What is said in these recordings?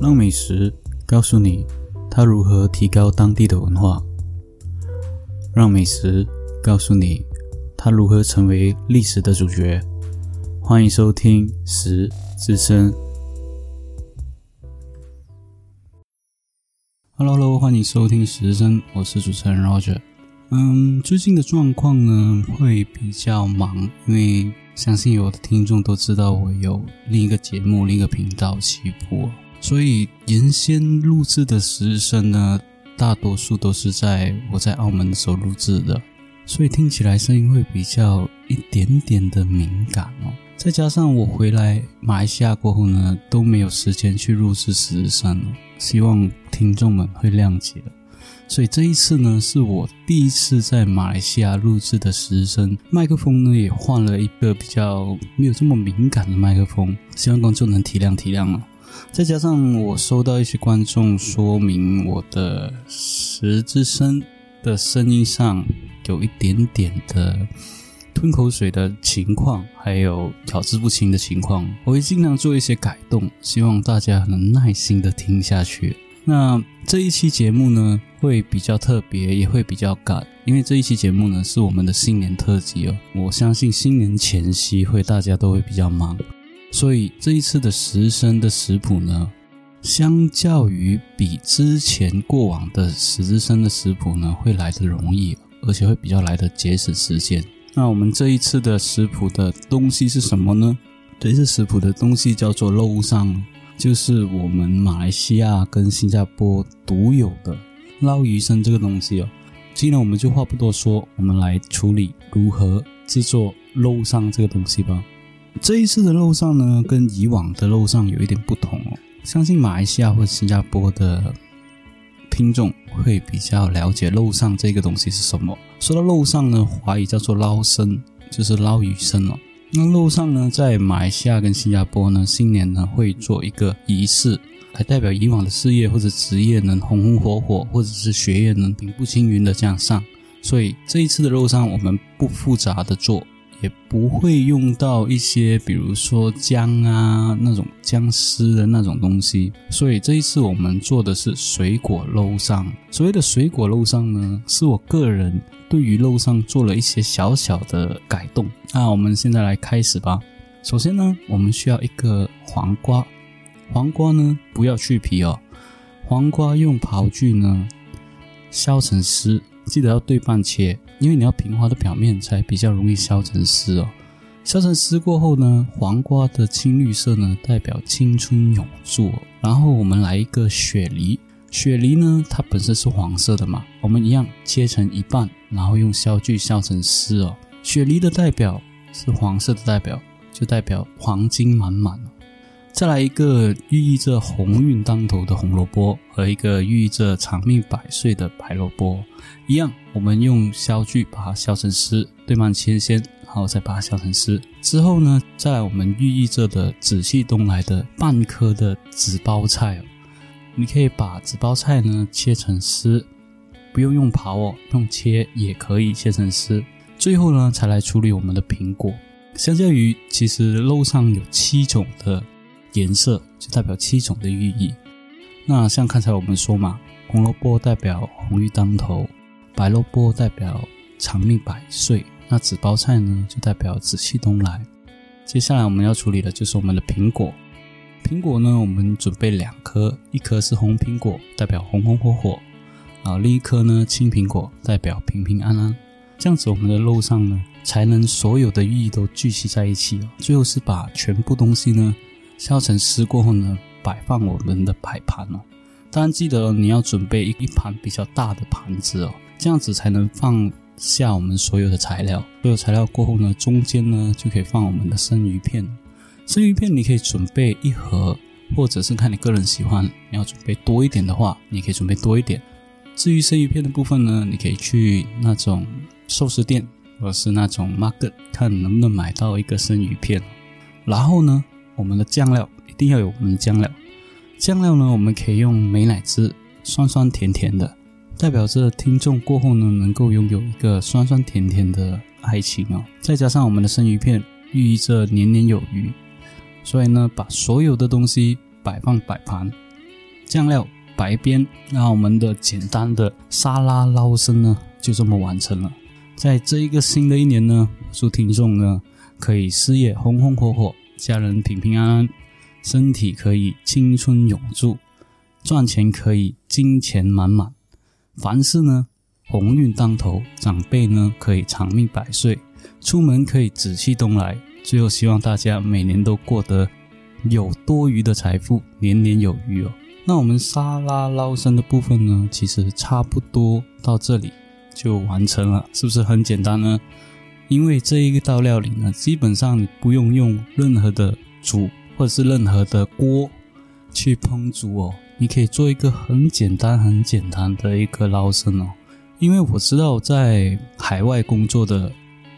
让美食告诉你它如何提高当地的文化，让美食告诉你它如何成为历史的主角。欢迎收听《食之声》。Hello，Hello，欢迎收听《食之声》，我是主持人 Roger。嗯，最近的状况呢会比较忙，因为相信有的听众都知道我有另一个节目、另一个频道起步。所以原先录制的时声呢，大多数都是在我在澳门的时候录制的，所以听起来声音会比较一点点的敏感哦。再加上我回来马来西亚过后呢，都没有时间去录制时声，希望听众们会谅解。所以这一次呢，是我第一次在马来西亚录制的时声，麦克风呢也换了一个比较没有这么敏感的麦克风，希望观众能体谅体谅哦。再加上我收到一些观众说明我的十字声的声音上有一点点的吞口水的情况，还有咬字不清的情况，我会尽量做一些改动，希望大家能耐心的听下去。那这一期节目呢，会比较特别，也会比较赶，因为这一期节目呢是我们的新年特辑哦。我相信新年前夕会大家都会比较忙。所以这一次的食生的食谱呢，相较于比之前过往的十之生的食谱呢，会来的容易，而且会比较来的节省时间。那我们这一次的食谱的东西是什么呢？这一次食谱的东西叫做肉上，就是我们马来西亚跟新加坡独有的捞鱼生这个东西哦。今天我们就话不多说，我们来处理如何制作肉上这个东西吧。这一次的肉上呢，跟以往的肉上有一点不同哦。相信马来西亚或者新加坡的听众会比较了解肉上这个东西是什么。说到肉上呢，华语叫做捞生，就是捞鱼生哦。那肉上呢，在马来西亚跟新加坡呢，新年呢会做一个仪式，来代表以往的事业或者职业能红红火火，或者是学业能平步青云的这样上。所以这一次的肉上，我们不复杂的做。也不会用到一些，比如说姜啊那种姜丝的那种东西，所以这一次我们做的是水果肉上。所谓的水果肉上呢，是我个人对于肉上做了一些小小的改动。那我们现在来开始吧。首先呢，我们需要一个黄瓜，黄瓜呢不要去皮哦，黄瓜用刨具呢削成丝。记得要对半切，因为你要平滑的表面才比较容易削成丝哦。削成丝过后呢，黄瓜的青绿色呢代表青春永驻。然后我们来一个雪梨，雪梨呢它本身是黄色的嘛，我们一样切成一半，然后用削具削成丝哦。雪梨的代表是黄色的代表，就代表黄金满满。再来一个寓意着鸿运当头的红萝卜，和一个寓意着长命百岁的白萝卜，一样，我们用削具把它削成丝，对半切先，然后再把它削成丝。之后呢，再来我们寓意着的紫气东来的半颗的紫包菜，你可以把紫包菜呢切成丝，不用用刨哦，用切也可以切成丝。最后呢，才来处理我们的苹果。相较于，其实肉上有七种的。颜色就代表七种的寓意。那像刚才我们说嘛，红萝卜代表红运当头，白萝卜代表长命百岁，那紫包菜呢就代表紫气东来。接下来我们要处理的就是我们的苹果。苹果呢，我们准备两颗，一颗是红苹果，代表红红火火；啊，另一颗呢青苹果，代表平平安安。这样子我们的肉上呢，才能所有的寓意都聚集在一起。最后是把全部东西呢。削成丝过后呢，摆放我们的摆盘哦。当然记得你要准备一一盘比较大的盘子哦，这样子才能放下我们所有的材料。所有材料过后呢，中间呢就可以放我们的生鱼片。生鱼片你可以准备一盒，或者是看你个人喜欢，你要准备多一点的话，你可以准备多一点。至于生鱼片的部分呢，你可以去那种寿司店，或者是那种 market 看能不能买到一个生鱼片。然后呢？我们的酱料一定要有我们的酱料，酱料呢，我们可以用美乃滋，酸酸甜甜的，代表着听众过后呢，能够拥有一个酸酸甜甜的爱情哦。再加上我们的生鱼片，寓意着年年有余。所以呢，把所有的东西摆放摆盘，酱料、白边，那我们的简单的沙拉捞生呢，就这么完成了。在这一个新的一年呢，祝听众呢可以事业红红火火，家人平平安安，身体可以青春永驻，赚钱可以金钱满满，凡事呢鸿运当头，长辈呢可以长命百岁，出门可以紫气东来。最后，希望大家每年都过得有多余的财富，年年有余哦。那我们沙拉捞生的部分呢，其实差不多到这里。就完成了，是不是很简单呢？因为这一个道料理呢，基本上你不用用任何的煮或者是任何的锅去烹煮哦，你可以做一个很简单、很简单的一个捞生哦。因为我知道在海外工作的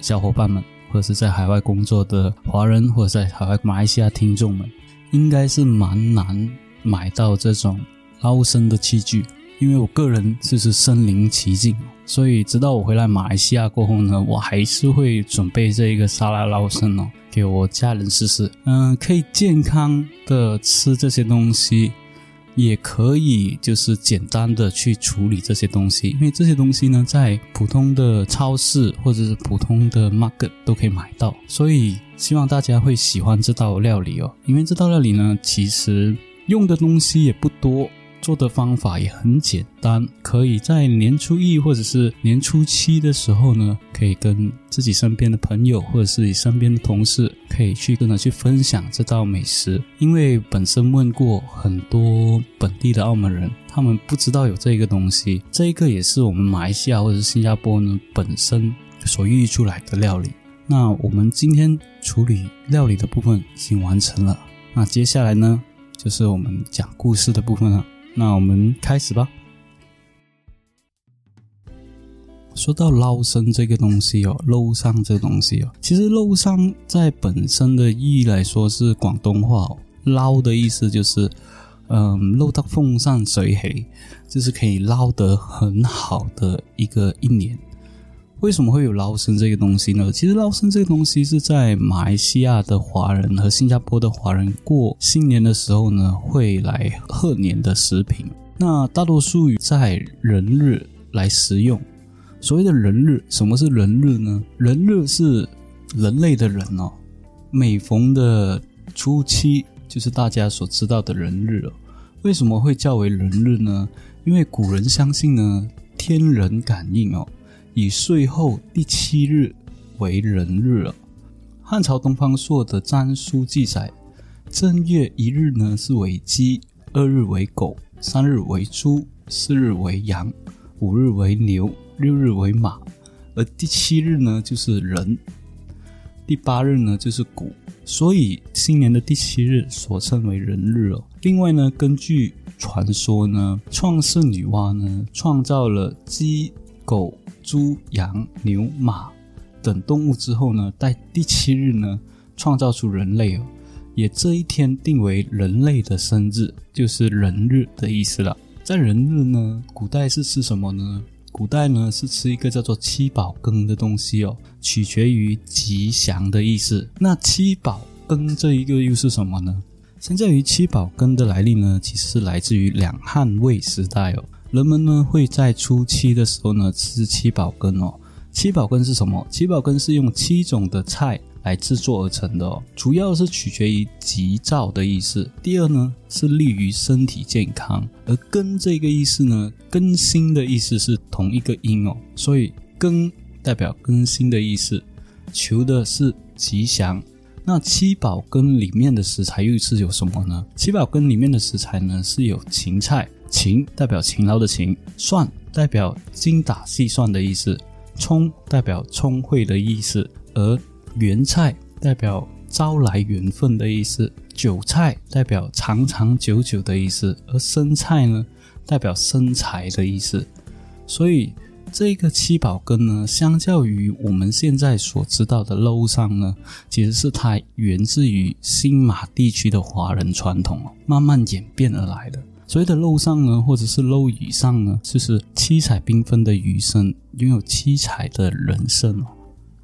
小伙伴们，或者是在海外工作的华人，或者在海外马来西亚听众们，应该是蛮难买到这种捞生的器具。因为我个人就是身临其境，所以直到我回来马来西亚过后呢，我还是会准备这一个沙拉捞生哦，给我家人试试。嗯，可以健康的吃这些东西，也可以就是简单的去处理这些东西。因为这些东西呢，在普通的超市或者是普通的 market 都可以买到，所以希望大家会喜欢这道料理哦。因为这道料理呢，其实用的东西也不多。做的方法也很简单，可以在年初一或者是年初七的时候呢，可以跟自己身边的朋友或者是你身边的同事，可以去跟他去分享这道美食。因为本身问过很多本地的澳门人，他们不知道有这个东西。这个也是我们马来西亚或者是新加坡呢本身所孕育出来的料理。那我们今天处理料理的部分已经完成了，那接下来呢，就是我们讲故事的部分了。那我们开始吧。说到捞生这个东西哦，捞上这个东西哦，其实捞上在本身的意义来说是广东话哦，捞的意思就是，嗯，捞到风上水黑，就是可以捞得很好的一个一年。为什么会有捞生这个东西呢？其实捞生这个东西是在马来西亚的华人和新加坡的华人过新年的时候呢，会来贺年的食品。那大多数在人日来食用。所谓的人日，什么是人日呢？人日是人类的人哦。每逢的初七，就是大家所知道的人日哦。为什么会叫为人日呢？因为古人相信呢，天人感应哦。以岁后第七日为人日了。汉朝东方朔的占书记载，正月一日呢是为鸡，二日为狗，三日为猪，四日为羊，五日为牛，六日为马，而第七日呢就是人，第八日呢就是谷，所以新年的第七日所称为人日哦。另外呢，根据传说呢，创世女娲呢创造了鸡、狗。猪、羊、牛、马等动物之后呢，在第七日呢，创造出人类哦，也这一天定为人类的生日，就是人日的意思了。在人日呢，古代是吃什么呢？古代呢是吃一个叫做七宝羹的东西哦，取决于吉祥的意思。那七宝羹这一个又是什么呢？相较于七宝羹的来历呢，其实是来自于两汉魏时代哦。人们呢会在初七的时候呢吃七宝羹哦。七宝羹是什么？七宝羹是用七种的菜来制作而成的哦，主要是取决于吉兆的意思。第二呢是利于身体健康。而羹这个意思呢，更新的意思是同一个音哦，所以羹代表更新的意思，求的是吉祥。那七宝羹里面的食材又是有什么呢？七宝羹里面的食材呢是有芹菜。勤代表勤劳的勤，算代表精打细算的意思，聪代表聪慧的意思，而圆菜代表招来缘分的意思，韭菜代表长长久久的意思，而生菜呢代表生财的意思。所以这个七宝羹呢，相较于我们现在所知道的肉上呢，其实是它源自于新马地区的华人传统慢慢演变而来的。所谓的漏上呢，或者是漏以上呢，就是七彩缤纷的余生，拥有七彩的人生哦。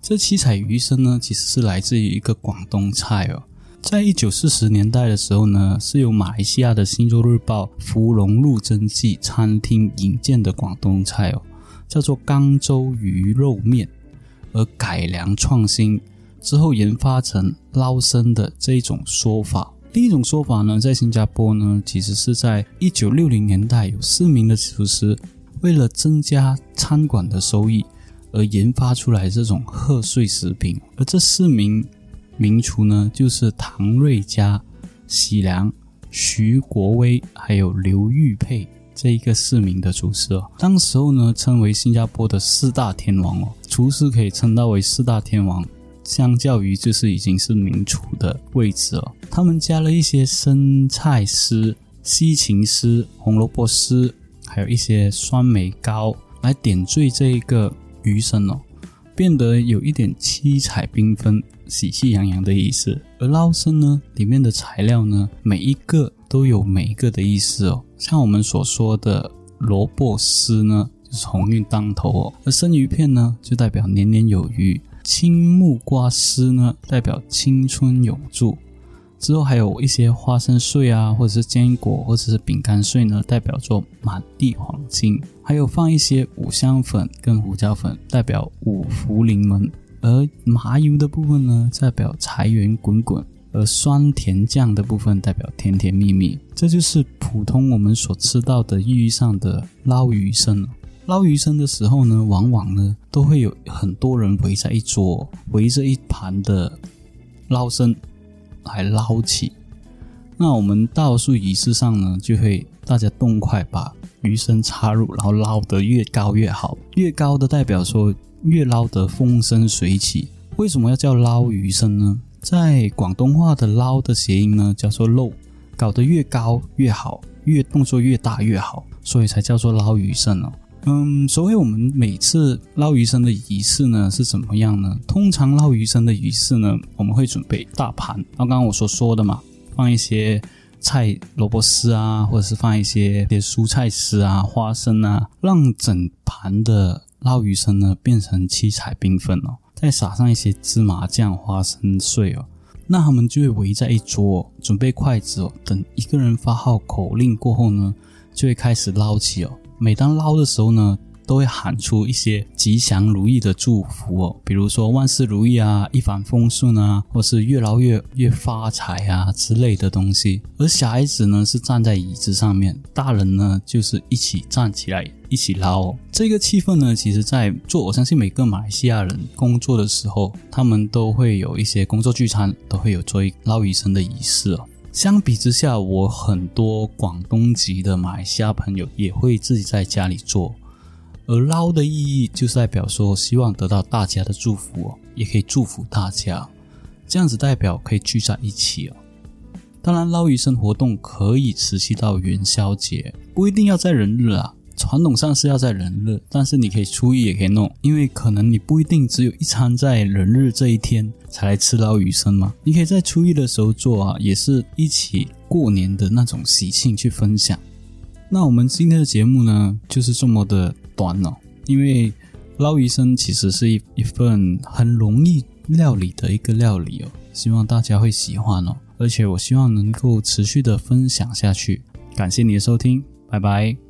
这七彩余生呢，其实是来自于一个广东菜哦。在一九四十年代的时候呢，是由马来西亚的《新洲日报》芙蓉路真记餐厅引荐的广东菜哦，叫做江州鱼肉面，而改良创新之后研发成捞生的这种说法。第一种说法呢，在新加坡呢，其实是在一九六零年代，有四名的厨师为了增加餐馆的收益而研发出来这种贺岁食品，而这四名名厨呢，就是唐瑞佳、喜良、徐国威还有刘玉佩这一个四名的厨师哦。当时候呢，称为新加坡的四大天王哦，厨师可以称到为四大天王。相较于就是已经是名厨的位置哦，他们加了一些生菜丝、西芹丝、红萝卜丝，还有一些酸梅膏来点缀这一个鱼身哦，变得有一点七彩缤纷、喜气洋洋的意思。而捞生呢，里面的材料呢，每一个都有每一个的意思哦。像我们所说的萝卜丝呢，就是鸿运当头哦；而生鱼片呢，就代表年年有余。青木瓜丝呢，代表青春永驻；之后还有一些花生碎啊，或者是坚果，或者是饼干碎呢，代表作满地黄金。还有放一些五香粉跟胡椒粉，代表五福临门；而麻油的部分呢，代表财源滚滚；而酸甜酱的部分代表甜甜蜜蜜。这就是普通我们所吃到的意义上的捞鱼生了。捞鱼生的时候呢，往往呢都会有很多人围在一桌，围着一盘的捞生来捞起。那我们大多数仪式上呢，就会大家动快把鱼生插入，然后捞得越高越好，越高的代表说越捞得风生水起。为什么要叫捞鱼生呢？在广东话的捞的谐音呢叫做漏，搞得越高越好，越动作越大越好，所以才叫做捞鱼生哦。嗯，所谓我们每次捞鱼生的仪式呢是怎么样呢？通常捞鱼生的仪式呢，我们会准备大盘，然后刚刚我所说的嘛，放一些菜萝卜丝啊，或者是放一些些蔬菜丝啊、花生啊，让整盘的捞鱼生呢变成七彩缤纷哦。再撒上一些芝麻酱、花生碎哦，那他们就会围在一桌，准备筷子哦，等一个人发号口令过后呢，就会开始捞起哦。每当捞的时候呢，都会喊出一些吉祥如意的祝福哦，比如说万事如意啊，一帆风顺啊，或是越捞越越发财啊之类的东西。而小孩子呢是站在椅子上面，大人呢就是一起站起来一起捞。这个气氛呢，其实在做，我相信每个马来西亚人工作的时候，他们都会有一些工作聚餐，都会有做一捞鱼生的仪式哦。相比之下，我很多广东籍的马来西亚朋友也会自己在家里做，而捞的意义就是代表说希望得到大家的祝福哦，也可以祝福大家，这样子代表可以聚在一起哦。当然，捞鱼生活动可以持续到元宵节，不一定要在人日啊。传统上是要在人日，但是你可以初一也可以弄，因为可能你不一定只有一餐在人日这一天才来吃捞鱼生嘛。你可以在初一的时候做啊，也是一起过年的那种喜庆去分享。那我们今天的节目呢，就是这么的短哦，因为捞鱼生其实是一一份很容易料理的一个料理哦，希望大家会喜欢哦，而且我希望能够持续的分享下去。感谢你的收听，拜拜。